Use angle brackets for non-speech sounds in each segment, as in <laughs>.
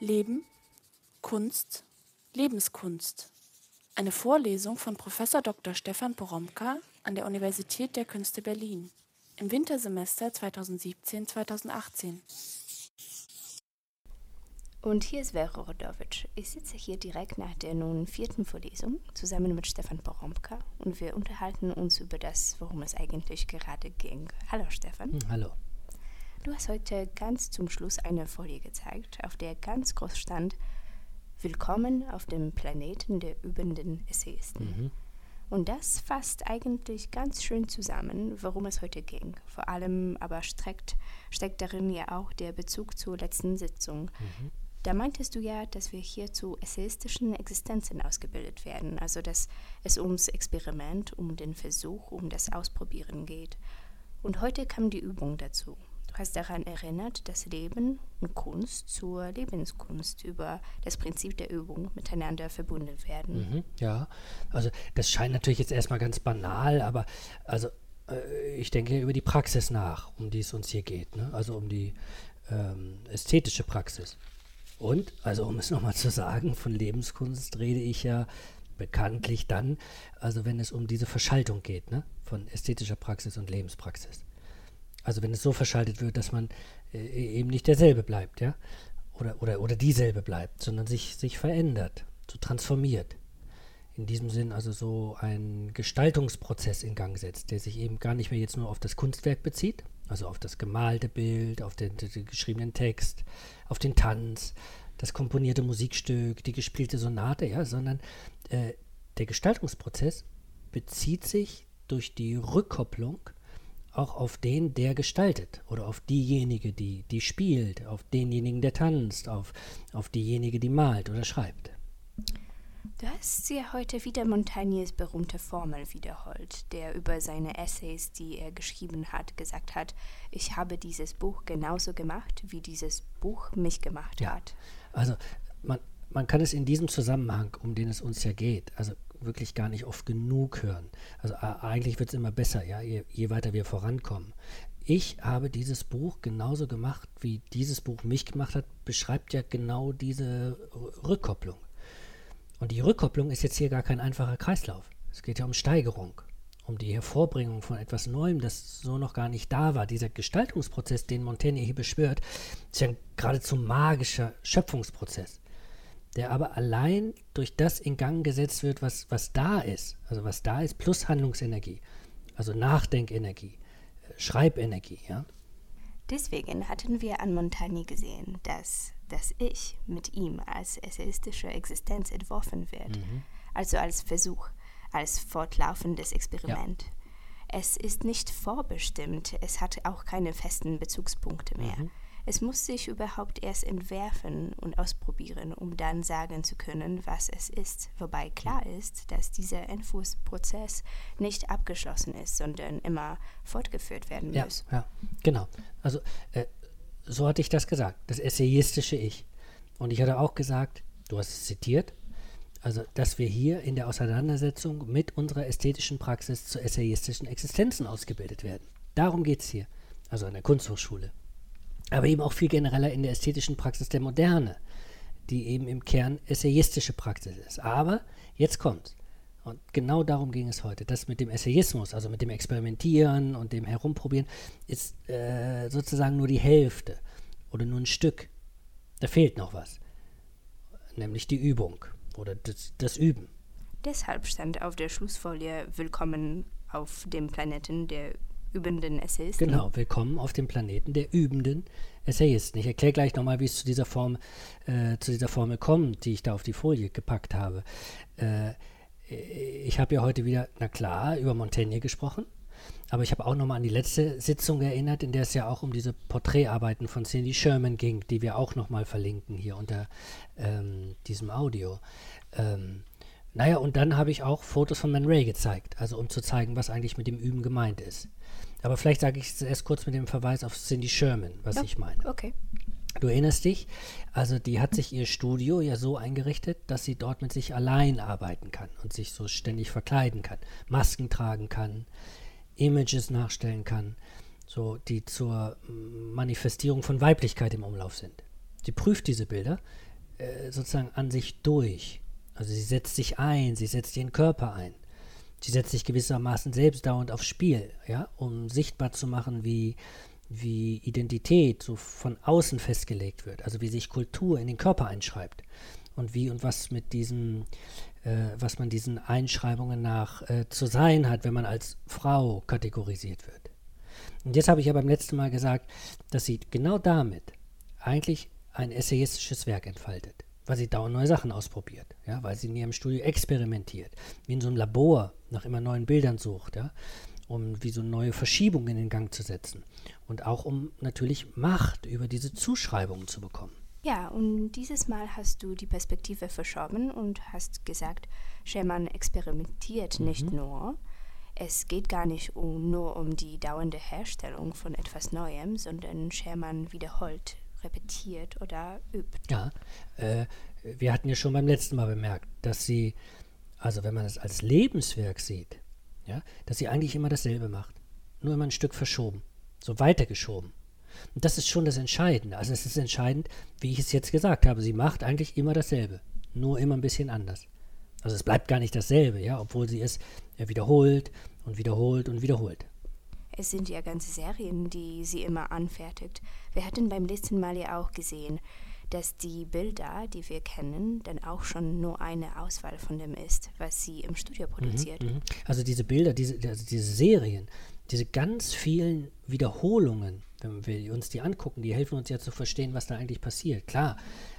Leben, Kunst, Lebenskunst. Eine Vorlesung von Prof. Dr. Stefan Poromka an der Universität der Künste Berlin im Wintersemester 2017-2018. Und hier ist Vera Rodovic. Ich sitze hier direkt nach der nun vierten Vorlesung zusammen mit Stefan Poromka und wir unterhalten uns über das, worum es eigentlich gerade ging. Hallo Stefan. Hallo. Du hast heute ganz zum Schluss eine Folie gezeigt, auf der ganz groß stand Willkommen auf dem Planeten der übenden Essayisten. Mhm. Und das fasst eigentlich ganz schön zusammen, worum es heute ging. Vor allem aber steckt, steckt darin ja auch der Bezug zur letzten Sitzung. Mhm. Da meintest du ja, dass wir hier zu essayistischen Existenzen ausgebildet werden, also dass es ums Experiment, um den Versuch, um das Ausprobieren geht. Und heute kam die Übung dazu. Du hast daran erinnert, dass Leben und Kunst zur Lebenskunst über das Prinzip der Übung miteinander verbunden werden. Mhm, ja, also das scheint natürlich jetzt erstmal ganz banal, aber also äh, ich denke über die Praxis nach, um die es uns hier geht, ne? also um die ähm, ästhetische Praxis. Und, also um es nochmal zu sagen, von Lebenskunst rede ich ja bekanntlich dann, also wenn es um diese Verschaltung geht, ne? von ästhetischer Praxis und Lebenspraxis. Also wenn es so verschaltet wird, dass man äh, eben nicht derselbe bleibt, ja, oder, oder, oder dieselbe bleibt, sondern sich, sich verändert, so transformiert. In diesem Sinn also so ein Gestaltungsprozess in Gang setzt, der sich eben gar nicht mehr jetzt nur auf das Kunstwerk bezieht, also auf das gemalte Bild, auf den, den geschriebenen Text, auf den Tanz, das komponierte Musikstück, die gespielte Sonate, ja, sondern äh, der Gestaltungsprozess bezieht sich durch die Rückkopplung auch auf den, der gestaltet oder auf diejenige, die, die spielt, auf denjenigen, der tanzt, auf, auf diejenige, die malt oder schreibt. Du hast ja heute wieder Montaignes berühmte Formel wiederholt, der über seine Essays, die er geschrieben hat, gesagt hat, ich habe dieses Buch genauso gemacht, wie dieses Buch mich gemacht ja. hat. Also man, man kann es in diesem Zusammenhang, um den es uns ja geht, also wirklich gar nicht oft genug hören. Also eigentlich wird es immer besser, ja, je, je weiter wir vorankommen. Ich habe dieses Buch genauso gemacht, wie dieses Buch mich gemacht hat, beschreibt ja genau diese Rückkopplung. Und die Rückkopplung ist jetzt hier gar kein einfacher Kreislauf. Es geht ja um Steigerung, um die Hervorbringung von etwas Neuem, das so noch gar nicht da war. Dieser Gestaltungsprozess, den Montaigne hier beschwört, ist ja ein geradezu magischer Schöpfungsprozess, der aber allein durch das in Gang gesetzt wird, was, was da ist. Also was da ist, plus Handlungsenergie, also Nachdenkenergie, äh, Schreibenergie, ja. Deswegen hatten wir an Montaigne gesehen, dass das Ich mit ihm als essayistische Existenz entworfen wird, mhm. also als Versuch, als fortlaufendes Experiment. Ja. Es ist nicht vorbestimmt, es hat auch keine festen Bezugspunkte mehr. Mhm. Es muss sich überhaupt erst entwerfen und ausprobieren, um dann sagen zu können, was es ist. Wobei klar ist, dass dieser Entwurfsprozess nicht abgeschlossen ist, sondern immer fortgeführt werden ja, muss. Ja, genau. Also äh, so hatte ich das gesagt, das essayistische Ich. Und ich hatte auch gesagt, du hast es zitiert, also dass wir hier in der Auseinandersetzung mit unserer ästhetischen Praxis zu essayistischen Existenzen ausgebildet werden. Darum geht es hier, also an der Kunsthochschule aber eben auch viel genereller in der ästhetischen Praxis der Moderne, die eben im Kern essayistische Praxis ist. Aber jetzt kommt Und genau darum ging es heute. Das mit dem Essayismus, also mit dem Experimentieren und dem Herumprobieren, ist äh, sozusagen nur die Hälfte oder nur ein Stück. Da fehlt noch was. Nämlich die Übung oder das, das Üben. Deshalb stand auf der Schlussfolie Willkommen auf dem Planeten der übenden Essayisten. Genau, willkommen auf dem Planeten der übenden Essayisten. Ich erkläre gleich nochmal, wie es zu dieser, Form, äh, zu dieser Formel kommt, die ich da auf die Folie gepackt habe. Äh, ich habe ja heute wieder, na klar, über Montaigne gesprochen, aber ich habe auch nochmal an die letzte Sitzung erinnert, in der es ja auch um diese Porträtarbeiten von Cindy Sherman ging, die wir auch nochmal verlinken hier unter ähm, diesem Audio. Ähm, naja, und dann habe ich auch Fotos von Man Ray gezeigt, also um zu zeigen, was eigentlich mit dem Üben gemeint ist. Aber vielleicht sage ich es erst kurz mit dem Verweis auf Cindy Sherman, was ja, ich meine. Okay. Du erinnerst dich, also die hat sich ihr Studio ja so eingerichtet, dass sie dort mit sich allein arbeiten kann und sich so ständig verkleiden kann, Masken tragen kann, Images nachstellen kann, so die zur Manifestierung von Weiblichkeit im Umlauf sind. Sie prüft diese Bilder äh, sozusagen an sich durch. Also sie setzt sich ein, sie setzt ihren Körper ein. Sie setzt sich gewissermaßen selbst dauernd aufs Spiel, ja, um sichtbar zu machen, wie, wie Identität so von außen festgelegt wird, also wie sich Kultur in den Körper einschreibt und wie und was mit diesen, äh, was man diesen Einschreibungen nach äh, zu sein hat, wenn man als Frau kategorisiert wird. Und jetzt habe ich ja beim letzten Mal gesagt, dass sie genau damit eigentlich ein essayistisches Werk entfaltet, weil sie dauernd neue Sachen ausprobiert, ja, weil sie in ihrem Studio experimentiert, wie in so einem Labor nach immer neuen Bildern sucht, ja, um wie so neue Verschiebungen in den Gang zu setzen und auch um natürlich Macht über diese Zuschreibungen zu bekommen. Ja, und dieses Mal hast du die Perspektive verschoben und hast gesagt, Sherman experimentiert mhm. nicht nur. Es geht gar nicht um, nur um die dauernde Herstellung von etwas Neuem, sondern Sherman wiederholt repetiert oder übt. Ja, äh, wir hatten ja schon beim letzten Mal bemerkt, dass sie, also wenn man es als Lebenswerk sieht, ja, dass sie eigentlich immer dasselbe macht. Nur immer ein Stück verschoben, so weitergeschoben. Und das ist schon das Entscheidende. Also es ist entscheidend, wie ich es jetzt gesagt habe, sie macht eigentlich immer dasselbe, nur immer ein bisschen anders. Also es bleibt gar nicht dasselbe, ja, obwohl sie es wiederholt und wiederholt und wiederholt. Es sind ja ganze Serien, die sie immer anfertigt. Wir hatten beim letzten Mal ja auch gesehen, dass die Bilder, die wir kennen, dann auch schon nur eine Auswahl von dem ist, was sie im Studio mhm, produziert. Mhm, also diese Bilder, diese, also diese Serien, diese ganz vielen Wiederholungen, wenn wir uns die angucken, die helfen uns ja zu verstehen, was da eigentlich passiert. Klar,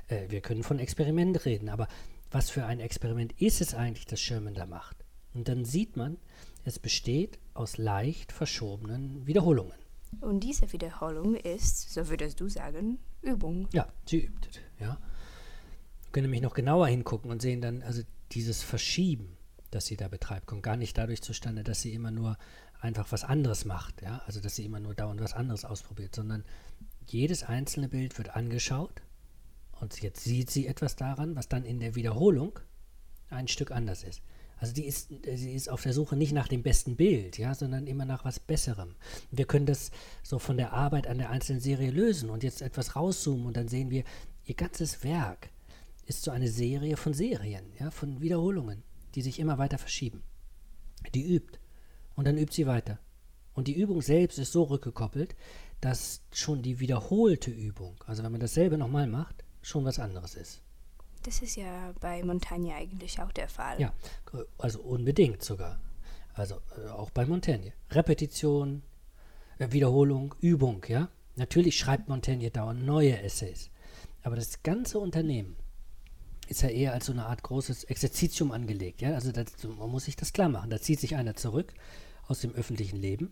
äh, wir können von Experiment reden, aber was für ein Experiment ist es eigentlich, das Sherman da macht? Und dann sieht man, es besteht aus leicht verschobenen Wiederholungen. Und diese Wiederholung ist, so würdest du sagen, Übung. Ja, sie übt. Ja. Wir können nämlich noch genauer hingucken und sehen dann, also dieses Verschieben, das sie da betreibt, kommt gar nicht dadurch zustande, dass sie immer nur einfach was anderes macht, ja, also dass sie immer nur dauernd was anderes ausprobiert, sondern jedes einzelne Bild wird angeschaut und jetzt sieht sie etwas daran, was dann in der Wiederholung ein Stück anders ist. Also die ist, sie ist auf der Suche nicht nach dem besten Bild, ja, sondern immer nach was Besserem. Wir können das so von der Arbeit an der einzelnen Serie lösen und jetzt etwas rauszoomen und dann sehen wir, ihr ganzes Werk ist so eine Serie von Serien, ja, von Wiederholungen, die sich immer weiter verschieben. Die übt und dann übt sie weiter. Und die Übung selbst ist so rückgekoppelt, dass schon die wiederholte Übung, also wenn man dasselbe nochmal macht, schon was anderes ist. Das ist ja bei Montagne eigentlich auch der Fall. Ja, also unbedingt sogar. Also äh, auch bei Montaigne. Repetition, äh, Wiederholung, Übung, ja. Natürlich schreibt Montaigne dauernd neue Essays. Aber das ganze Unternehmen ist ja eher als so eine Art großes Exerzitium angelegt. Ja? Also das, man muss sich das klar machen. Da zieht sich einer zurück aus dem öffentlichen Leben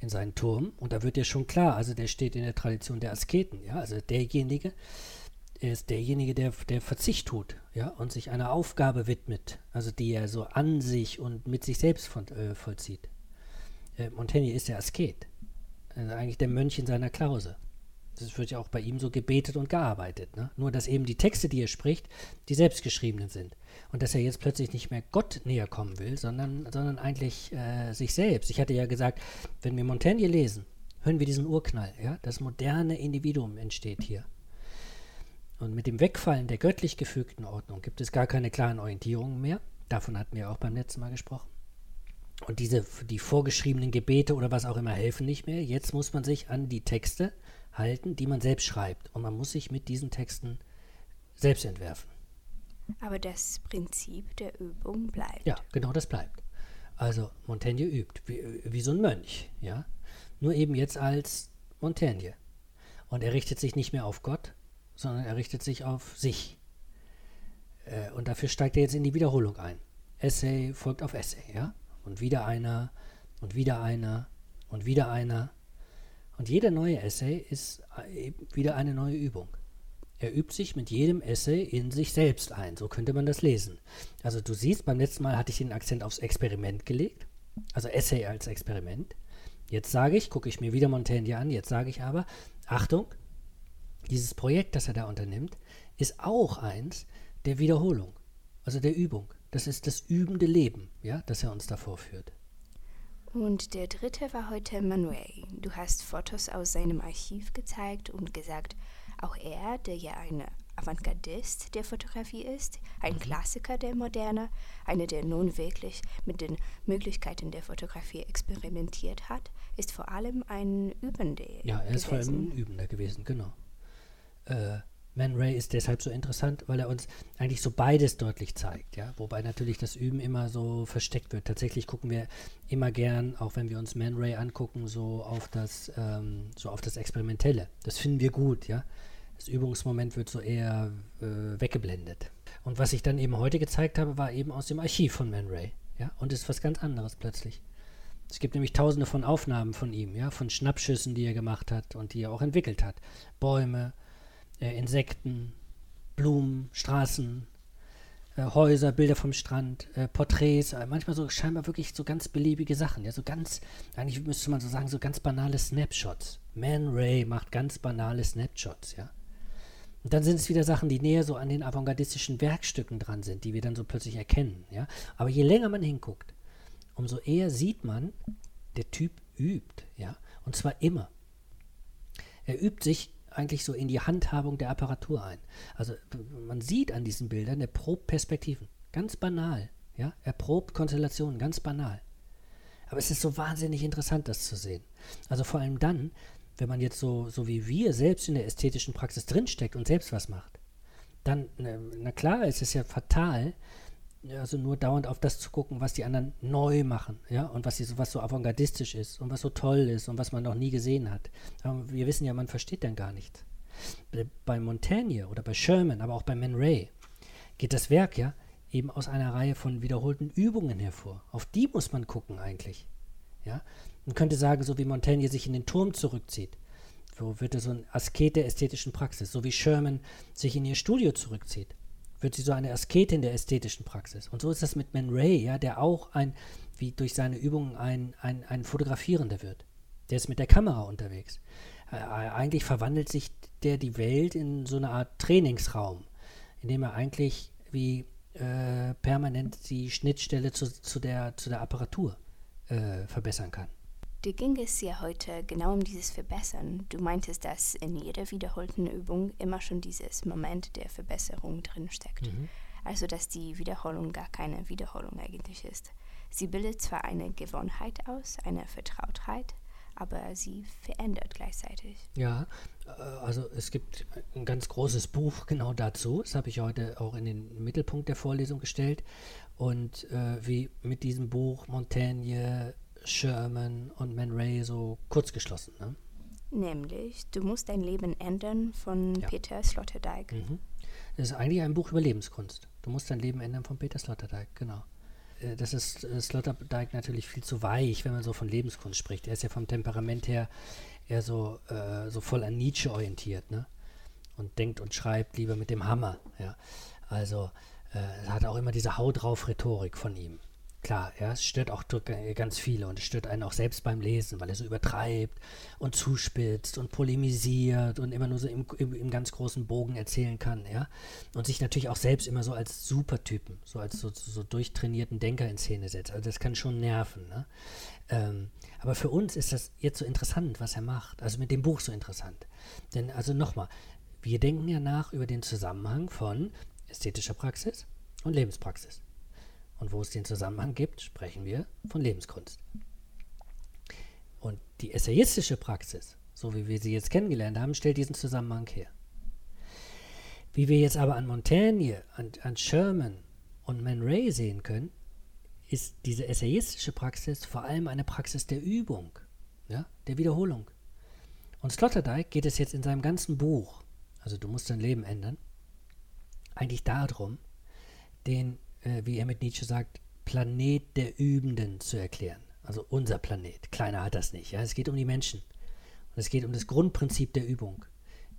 in seinen Turm und da wird ja schon klar, also der steht in der Tradition der Asketen. Ja? Also derjenige, er ist derjenige, der, der Verzicht tut, ja, und sich einer Aufgabe widmet, also die er so an sich und mit sich selbst von, äh, vollzieht. Äh, Montaigne ist der Asket, also eigentlich der Mönch in seiner Klause. Das wird ja auch bei ihm so gebetet und gearbeitet. Ne? Nur, dass eben die Texte, die er spricht, die selbstgeschriebenen sind. Und dass er jetzt plötzlich nicht mehr Gott näher kommen will, sondern, sondern eigentlich äh, sich selbst. Ich hatte ja gesagt, wenn wir Montaigne lesen, hören wir diesen Urknall. Ja? Das moderne Individuum entsteht hier. Und mit dem Wegfallen der göttlich gefügten Ordnung gibt es gar keine klaren Orientierungen mehr. Davon hatten wir auch beim letzten Mal gesprochen. Und diese, die vorgeschriebenen Gebete oder was auch immer helfen nicht mehr. Jetzt muss man sich an die Texte halten, die man selbst schreibt. Und man muss sich mit diesen Texten selbst entwerfen. Aber das Prinzip der Übung bleibt. Ja, genau das bleibt. Also Montaigne übt, wie, wie so ein Mönch, ja. Nur eben jetzt als Montaigne. Und er richtet sich nicht mehr auf Gott, sondern er richtet sich auf sich. Äh, und dafür steigt er jetzt in die Wiederholung ein. Essay folgt auf Essay, ja? Und wieder einer und wieder einer und wieder einer. Und jeder neue Essay ist äh, wieder eine neue Übung. Er übt sich mit jedem Essay in sich selbst ein. So könnte man das lesen. Also du siehst, beim letzten Mal hatte ich den Akzent aufs Experiment gelegt. Also Essay als Experiment. Jetzt sage ich, gucke ich mir wieder Montaigne an, jetzt sage ich aber, Achtung, dieses Projekt, das er da unternimmt, ist auch eins der Wiederholung, also der Übung. Das ist das übende Leben, ja, das er uns da vorführt. Und der dritte war heute Manuel. Du hast Fotos aus seinem Archiv gezeigt und gesagt, auch er, der ja ein Avantgardist der Fotografie ist, ein Mhm. Klassiker der Moderne, einer, der nun wirklich mit den Möglichkeiten der Fotografie experimentiert hat, ist vor allem ein Übender Ja, er ist vor allem ein Übender gewesen, genau. Äh, Man Ray ist deshalb so interessant, weil er uns eigentlich so beides deutlich zeigt, ja. Wobei natürlich das Üben immer so versteckt wird. Tatsächlich gucken wir immer gern, auch wenn wir uns Man Ray angucken, so auf das, ähm, so auf das Experimentelle. Das finden wir gut, ja. Das Übungsmoment wird so eher äh, weggeblendet. Und was ich dann eben heute gezeigt habe, war eben aus dem Archiv von Man Ray, ja. Und ist was ganz anderes plötzlich. Es gibt nämlich tausende von Aufnahmen von ihm, ja, von Schnappschüssen, die er gemacht hat und die er auch entwickelt hat. Bäume, äh, Insekten, Blumen, Straßen, äh, Häuser, Bilder vom Strand, äh, Porträts, äh, manchmal so scheinbar wirklich so ganz beliebige Sachen, ja, so ganz, eigentlich müsste man so sagen, so ganz banale Snapshots. Man Ray macht ganz banale Snapshots, ja. Und dann sind es wieder Sachen, die näher so an den avantgardistischen Werkstücken dran sind, die wir dann so plötzlich erkennen, ja. Aber je länger man hinguckt, umso eher sieht man, der Typ übt, ja, und zwar immer. Er übt sich eigentlich so in die Handhabung der Apparatur ein. Also man sieht an diesen Bildern, er probt Perspektiven, ganz banal, ja, er probt Konstellationen, ganz banal. Aber es ist so wahnsinnig interessant, das zu sehen. Also vor allem dann, wenn man jetzt so, so wie wir selbst in der ästhetischen Praxis drinsteckt und selbst was macht. Dann, na, na klar, es ist ja fatal, also nur dauernd auf das zu gucken, was die anderen neu machen, ja, und was, was so avantgardistisch ist und was so toll ist und was man noch nie gesehen hat. Aber wir wissen ja, man versteht dann gar nichts. Bei- Bei Montaigne oder bei Sherman, aber auch bei Man Ray geht das Werk ja eben aus einer Reihe von wiederholten Übungen hervor. Auf die muss man gucken eigentlich. Ja? Man könnte sagen, so wie Montaigne sich in den Turm zurückzieht, so wird er so ein Asket der ästhetischen Praxis, so wie Sherman sich in ihr Studio zurückzieht, wird sie so eine Asketin der ästhetischen Praxis. Und so ist das mit Man Ray, ja, der auch ein, wie durch seine Übungen ein, ein, ein Fotografierender wird. Der ist mit der Kamera unterwegs. Äh, eigentlich verwandelt sich der die Welt in so eine Art Trainingsraum, in dem er eigentlich wie äh, permanent die Schnittstelle zu, zu, der, zu der Apparatur äh, verbessern kann. Dir ging es ja heute genau um dieses Verbessern. Du meintest, dass in jeder wiederholten Übung immer schon dieses Moment der Verbesserung drinsteckt. Also, dass die Wiederholung gar keine Wiederholung eigentlich ist. Sie bildet zwar eine Gewohnheit aus, eine Vertrautheit, aber sie verändert gleichzeitig. Ja, also es gibt ein ganz großes Buch genau dazu. Das habe ich heute auch in den Mittelpunkt der Vorlesung gestellt. Und äh, wie mit diesem Buch Montaigne, Sherman und Man Ray so kurz geschlossen. Ne? Nämlich, du musst dein Leben ändern von Ja. Peter Sloterdijk. Mhm. Das ist eigentlich ein Buch über Lebenskunst. Du musst dein Leben ändern von Peter Sloterdijk, genau. Äh, Das ist äh, Sloterdijk natürlich viel zu weich, wenn man so von Lebenskunst spricht. Er ist ja vom Temperament her eher so, äh, so voll an Nietzsche orientiert, ne? Und denkt und schreibt lieber mit dem Hammer, ja. Also, äh, er hat auch immer diese Hau drauf Rhetorik von ihm. Klar, ja, es stört auch äh, ganz viele und es stört einen auch selbst beim Lesen, weil er so übertreibt und zuspitzt und polemisiert und immer nur so im, im, im ganz großen Bogen erzählen kann, ja. Und sich natürlich auch selbst immer so als Supertypen, so als so, so durchtrainierten Denker in Szene setzt. Also das kann schon nerven, ne? Ähm, aber für uns ist das jetzt so interessant, was er macht. Also mit dem Buch so interessant. Denn also nochmal, wir denken ja nach über den Zusammenhang von ästhetischer Praxis und Lebenspraxis. Und wo es den Zusammenhang gibt, sprechen wir von Lebenskunst. Und die essayistische Praxis, so wie wir sie jetzt kennengelernt haben, stellt diesen Zusammenhang her. Wie wir jetzt aber an Montaigne, an, an Sherman und Man Ray sehen können, ist diese essayistische Praxis vor allem eine Praxis der Übung, ja, der Wiederholung. Und Sloterdijk geht es jetzt in seinem ganzen Buch, also du musst dein Leben ändern, eigentlich darum, den, äh, wie er mit Nietzsche sagt, Planet der Übenden zu erklären. Also unser Planet. Kleiner hat das nicht. Ja? Es geht um die Menschen. Und es geht um das Grundprinzip der Übung,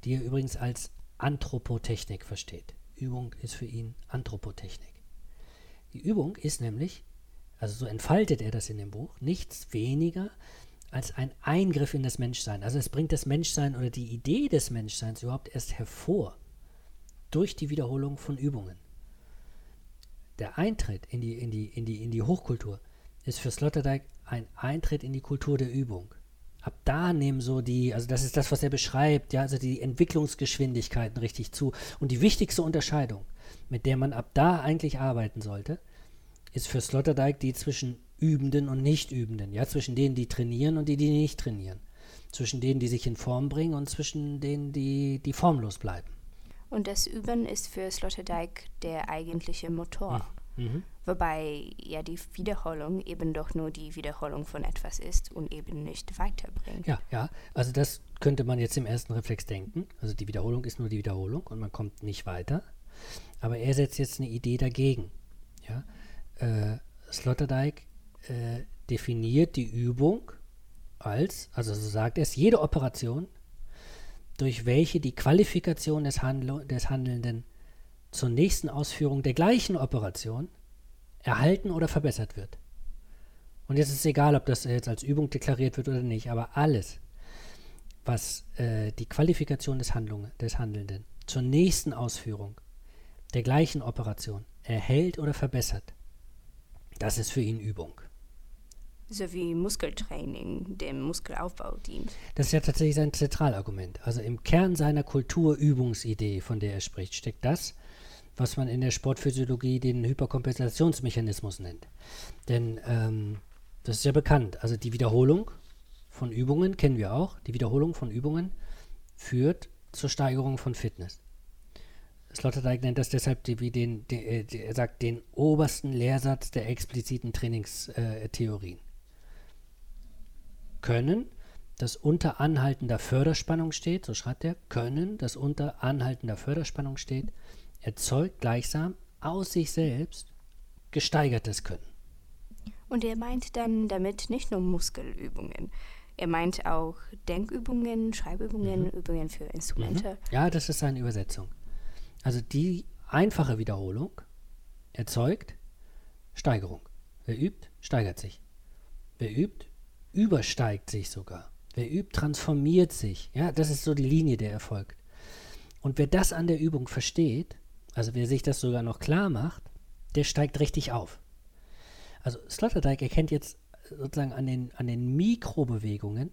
die er übrigens als Anthropotechnik versteht. Übung ist für ihn Anthropotechnik. Die Übung ist nämlich, also so entfaltet er das in dem Buch, nichts weniger als ein Eingriff in das Menschsein. Also es bringt das Menschsein oder die Idee des Menschseins überhaupt erst hervor durch die Wiederholung von Übungen. Der Eintritt in die, in die, in die, in die Hochkultur ist für Sloterdijk ein Eintritt in die Kultur der Übung. ab da nehmen so die, also das ist das, was er beschreibt, ja, also die Entwicklungsgeschwindigkeiten richtig zu. Und die wichtigste Unterscheidung, mit der man ab da eigentlich arbeiten sollte, ist für Sloterdijk die zwischen Übenden und Nichtübenden, ja, zwischen denen, die trainieren und die, die nicht trainieren. Zwischen denen, die sich in Form bringen und zwischen denen, die, die formlos bleiben. Und das Üben ist für Sloterdijk der eigentliche Motor. Mhm. Wobei ja die Wiederholung eben doch nur die Wiederholung von etwas ist und eben nicht weiterbringt. Ja, ja, also das könnte man jetzt im ersten Reflex denken. Also die Wiederholung ist nur die Wiederholung und man kommt nicht weiter. Aber er setzt jetzt eine Idee dagegen. Ja? Äh, Sloterdijk äh, definiert die Übung als, also so sagt er es, jede Operation, durch welche die Qualifikation des, Handl des Handelnden zur nächsten Ausführung der gleichen Operation erhalten oder verbessert wird. Und jetzt ist es egal, ob das jetzt als Übung deklariert wird oder nicht, aber alles, was äh, die Qualifikation des, Handlung, des Handelnden zur nächsten Ausführung der gleichen Operation erhält oder verbessert, das ist für ihn Übung. So wie Muskeltraining dem Muskelaufbau dient. Das ist ja tatsächlich sein Zentralargument. Also im Kern seiner Kulturübungsidee, von der er spricht, steckt das, was man in der Sportphysiologie den Hyperkompensationsmechanismus nennt. Denn ähm, das ist ja bekannt. Also die Wiederholung von Übungen kennen wir auch. Die Wiederholung von Übungen führt zur Steigerung von Fitness. Sloterdijk nennt das deshalb die, wie den, den, äh, er sagt, den obersten Lehrsatz der expliziten Trainingstheorien. Können, das unter anhaltender Förderspannung steht, so schreibt er, können, das unter anhaltender Förderspannung steht, erzeugt gleichsam aus sich selbst gesteigertes Können. Und er meint dann damit nicht nur Muskelübungen. Er meint auch Denkübungen, Schreibübungen, mhm. Übungen für Instrumente. Mhm. Ja, das ist seine Übersetzung. Also die einfache Wiederholung erzeugt Steigerung. Wer übt, steigert sich. Wer übt, übersteigt sich sogar. Wer übt, transformiert sich. Ja, das ist so die Linie, der erfolgt. Und wer das an der Übung versteht, also wer sich das sogar noch klar macht, der steigt richtig auf. Also Sloterdijk erkennt jetzt sozusagen an den, an den Mikrobewegungen,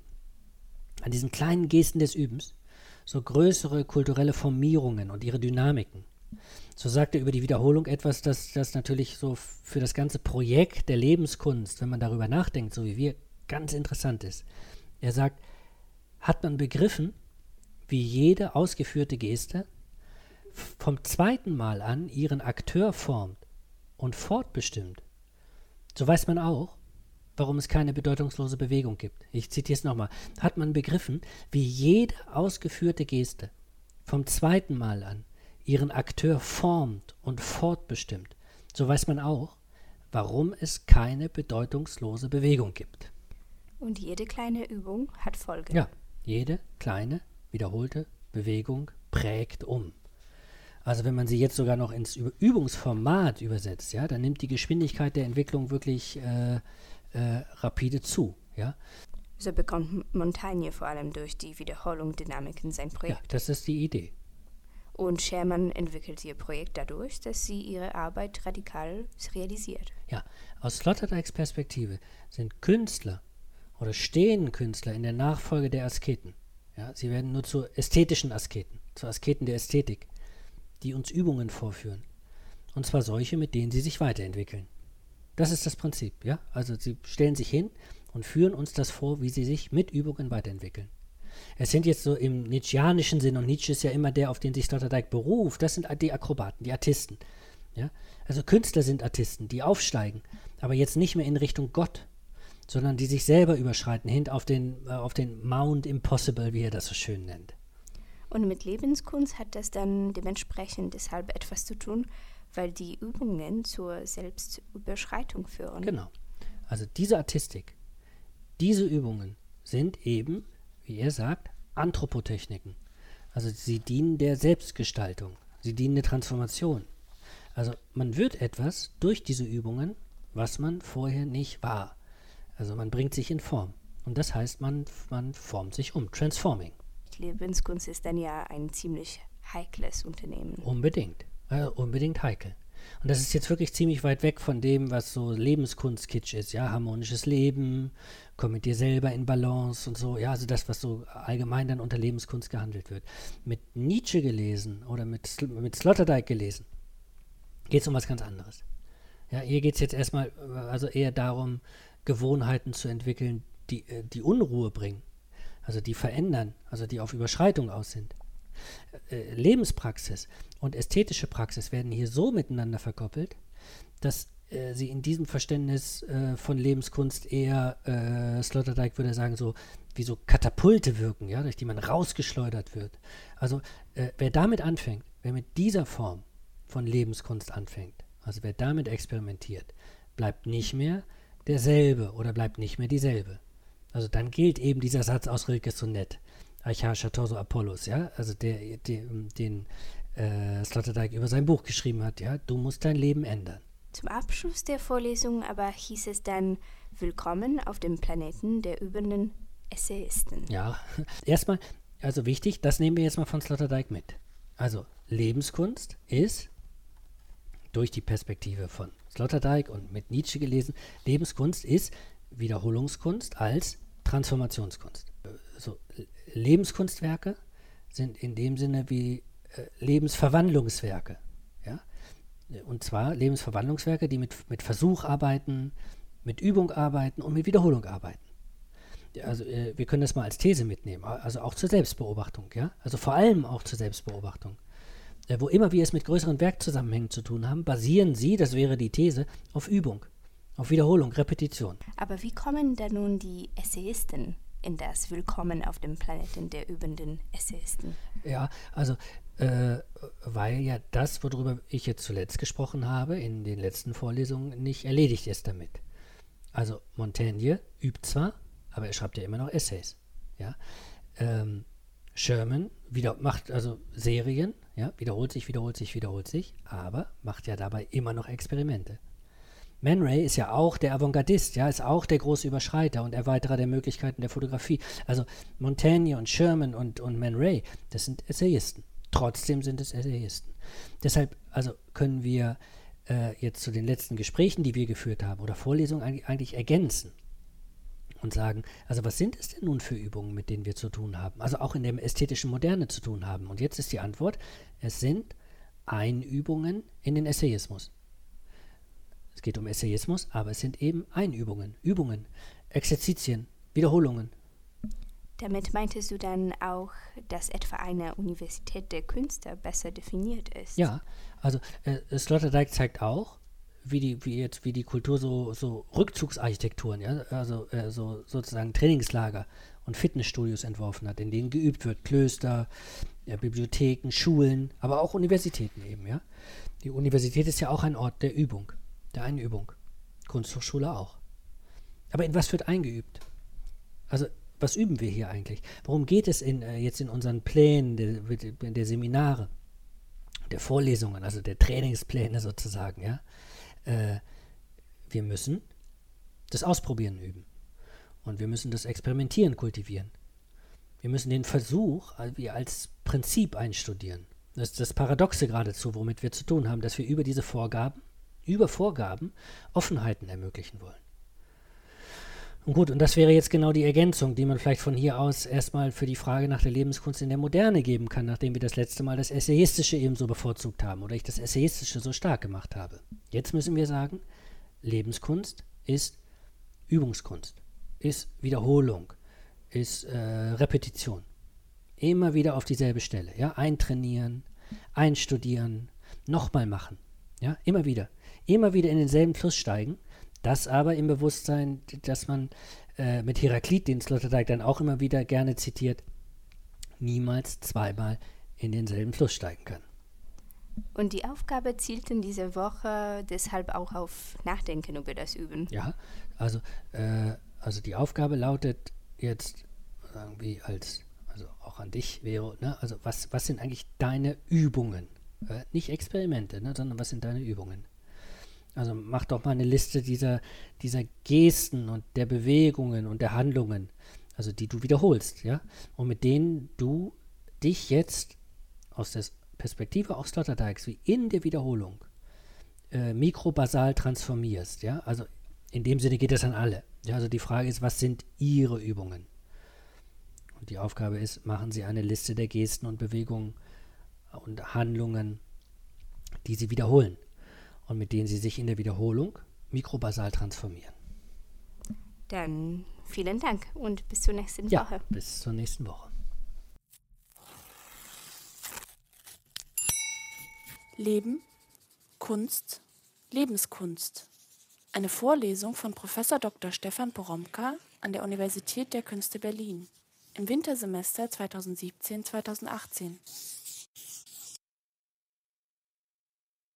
an diesen kleinen Gesten des Übens, so größere kulturelle Formierungen und ihre Dynamiken. So sagt er über die Wiederholung etwas, das, das natürlich so für das ganze Projekt der Lebenskunst, wenn man darüber nachdenkt, so wie wir, ganz interessant ist. Er sagt, hat man begriffen, wie jede ausgeführte Geste vom zweiten Mal an ihren Akteur formt und fortbestimmt, so weiß man auch, warum es keine bedeutungslose Bewegung gibt. Ich zitiere es nochmal. Hat man begriffen, wie jede ausgeführte Geste vom zweiten Mal an ihren Akteur formt und fortbestimmt, so weiß man auch, warum es keine bedeutungslose Bewegung gibt. Und jede kleine Übung hat Folgen. Ja, jede kleine, wiederholte Bewegung prägt um. Also wenn man sie jetzt sogar noch ins Übungsformat übersetzt, ja, dann nimmt die Geschwindigkeit der Entwicklung wirklich äh, äh, rapide zu. Ja? So bekommt Montagne vor allem durch die Wiederholung Dynamiken sein Projekt. Ja, das ist die Idee. Und Sherman entwickelt ihr Projekt dadurch, dass sie ihre Arbeit radikal realisiert. Ja, aus Sloterdijks Perspektive sind Künstler oder stehen Künstler in der Nachfolge der Asketen. Ja, sie werden nur zu ästhetischen Asketen, zu Asketen der Ästhetik, die uns Übungen vorführen. Und zwar solche, mit denen sie sich weiterentwickeln. Das ist das Prinzip, ja? Also sie stellen sich hin und führen uns das vor, wie sie sich mit Übungen weiterentwickeln. Es sind jetzt so im Nietzscheanischen Sinn, und Nietzsche ist ja immer der, auf den sich Sloterdijk beruft, das sind die Akrobaten, die Artisten. Ja? Also Künstler sind Artisten, die aufsteigen, aber jetzt nicht mehr in Richtung Gott, sondern die sich selber überschreiten, hin auf den, äh, auf den Mount Impossible, wie er das so schön nennt. Und mit Lebenskunst hat das dann dementsprechend deshalb etwas zu tun, weil die Übungen zur Selbstüberschreitung führen. Genau. Also diese Artistik, diese Übungen sind eben, wie er sagt, Anthropotechniken. Also sie dienen der Selbstgestaltung, sie dienen der Transformation. Also man wird etwas durch diese Übungen, was man vorher nicht war. Also man bringt sich in Form. Und das heißt, man, man formt sich um. Transforming. Lebenskunst ist dann ja ein ziemlich heikles Unternehmen. Unbedingt. Äh, unbedingt heikel. Und das ist jetzt wirklich ziemlich weit weg von dem, was so Lebenskunstkitsch ist, ja, harmonisches Leben, komm mit dir selber in Balance und so, ja, also das, was so allgemein dann unter Lebenskunst gehandelt wird. Mit Nietzsche gelesen oder mit, mit Sloterdijk gelesen, geht es um was ganz anderes. Ja, hier geht es jetzt erstmal, also eher darum, Gewohnheiten zu entwickeln, die, äh, die Unruhe bringen, also die verändern, also die auf Überschreitung aus sind. Äh, Lebenspraxis und ästhetische Praxis werden hier so miteinander verkoppelt, dass äh, sie in diesem Verständnis äh, von Lebenskunst eher, äh, Sloterdijk würde sagen, so wie so Katapulte wirken, ja, durch die man rausgeschleudert wird. Also äh, wer damit anfängt, wer mit dieser Form von Lebenskunst anfängt, also wer damit experimentiert, bleibt nicht mehr derselbe oder bleibt nicht mehr dieselbe. Also dann gilt eben dieser Satz aus Rilkes Sonett archaischer Torso Apollos, ja, also der, der den äh, Sloterdijk über sein Buch geschrieben hat, ja, du musst dein Leben ändern. Zum Abschluss der Vorlesung aber hieß es dann Willkommen auf dem Planeten der übenden Essayisten. Ja, <laughs> erstmal, also wichtig, das nehmen wir jetzt mal von Sloterdijk mit. Also Lebenskunst ist durch die Perspektive von Sloterdijk und mit Nietzsche gelesen, Lebenskunst ist Wiederholungskunst als Transformationskunst. So, Lebenskunstwerke sind in dem Sinne wie äh, Lebensverwandlungswerke. Ja? Und zwar Lebensverwandlungswerke, die mit, mit Versuch arbeiten, mit Übung arbeiten und mit Wiederholung arbeiten. Also äh, wir können das mal als These mitnehmen, also auch zur Selbstbeobachtung, ja. Also vor allem auch zur Selbstbeobachtung. Äh, wo immer wir es mit größeren Werkzusammenhängen zu tun haben, basieren sie, das wäre die These, auf Übung, auf Wiederholung, Repetition. Aber wie kommen da nun die Essayisten in das Willkommen auf dem Planeten der übenden Essayisten. Ja, also äh, weil ja das, worüber ich jetzt zuletzt gesprochen habe, in den letzten Vorlesungen nicht erledigt ist damit. Also Montaigne übt zwar, aber er schreibt ja immer noch Essays. Ja? Ähm, Sherman wieder, macht also Serien, ja, wiederholt sich, wiederholt sich, wiederholt sich, aber macht ja dabei immer noch Experimente. Man Ray ist ja auch der Avantgardist, ja, ist auch der große Überschreiter und Erweiterer der Möglichkeiten der Fotografie. Also Montaigne und Sherman und, und Man Ray, das sind Essayisten. Trotzdem sind es Essayisten. Deshalb, also können wir äh, jetzt zu den letzten Gesprächen, die wir geführt haben, oder Vorlesungen eigentlich, eigentlich ergänzen und sagen, also was sind es denn nun für Übungen, mit denen wir zu tun haben? Also auch in der ästhetischen Moderne zu tun haben. Und jetzt ist die Antwort, es sind Einübungen in den Essayismus. Es geht um Essayismus, aber es sind eben Einübungen, Übungen, Exerzitien, Wiederholungen. Damit meintest du dann auch, dass etwa eine Universität der Künste besser definiert ist? Ja, also äh, Sloterdijk zeigt auch, wie die, wie jetzt, wie die Kultur so, so Rückzugsarchitekturen, ja, also äh, so sozusagen Trainingslager und Fitnessstudios entworfen hat, in denen geübt wird, Klöster, ja, Bibliotheken, Schulen, aber auch Universitäten eben, ja. Die Universität ist ja auch ein Ort der Übung der Einübung. Kunsthochschule auch. Aber in was wird eingeübt? Also, was üben wir hier eigentlich? Worum geht es in, äh, jetzt in unseren Plänen der, der, Seminare, der Vorlesungen, also der Trainingspläne sozusagen? Ja? Äh, wir müssen das Ausprobieren üben. Und wir müssen das Experimentieren kultivieren. Wir müssen den Versuch als Prinzip einstudieren. Das ist das Paradoxe geradezu, womit wir zu tun haben, dass wir über diese Vorgaben über Vorgaben Offenheiten ermöglichen wollen. Und gut, und das wäre jetzt genau die Ergänzung, die man vielleicht von hier aus erstmal für die Frage nach der Lebenskunst in der Moderne geben kann, nachdem wir das letzte Mal das Essayistische ebenso bevorzugt haben oder ich das Essayistische so stark gemacht habe. Jetzt müssen wir sagen, Lebenskunst ist Übungskunst, ist Wiederholung, ist äh, Repetition. Immer wieder auf dieselbe Stelle. Ja? Eintrainieren, einstudieren, nochmal machen. Ja? Immer wieder immer wieder in denselben Fluss steigen. Das aber im Bewusstsein, dass man äh, mit Heraklit, den Sloterdijk dann auch immer wieder gerne zitiert, niemals zweimal in denselben Fluss steigen kann. Und die Aufgabe zielt in dieser Woche deshalb auch auf Nachdenken über das Üben. Ja, also, äh, also die Aufgabe lautet jetzt irgendwie als, also auch an dich, Vero, ne? also was, was sind eigentlich deine Übungen? Äh, nicht Experimente, ne? sondern was sind deine Übungen? Also mach doch mal eine Liste dieser, dieser Gesten und der Bewegungen und der Handlungen, also die du wiederholst, ja, und mit denen du dich jetzt aus der Perspektive auch Sloterdijks, wie in der Wiederholung, äh, mikrobasal transformierst, ja, also in dem Sinne geht das an alle. Ja, also die Frage ist, was sind Ihre Übungen? Und die Aufgabe ist, machen Sie eine Liste der Gesten und Bewegungen und Handlungen, die Sie wiederholen und mit denen Sie sich in der Wiederholung mikrobasal transformieren. Dann vielen Dank und bis zur nächsten Ja, Woche. bis zur nächsten Woche. Leben, Kunst, Lebenskunst. Eine Vorlesung von Prof. Dr. Stefan Poromka an der Universität der Künste Berlin im Wintersemester 2017-2018.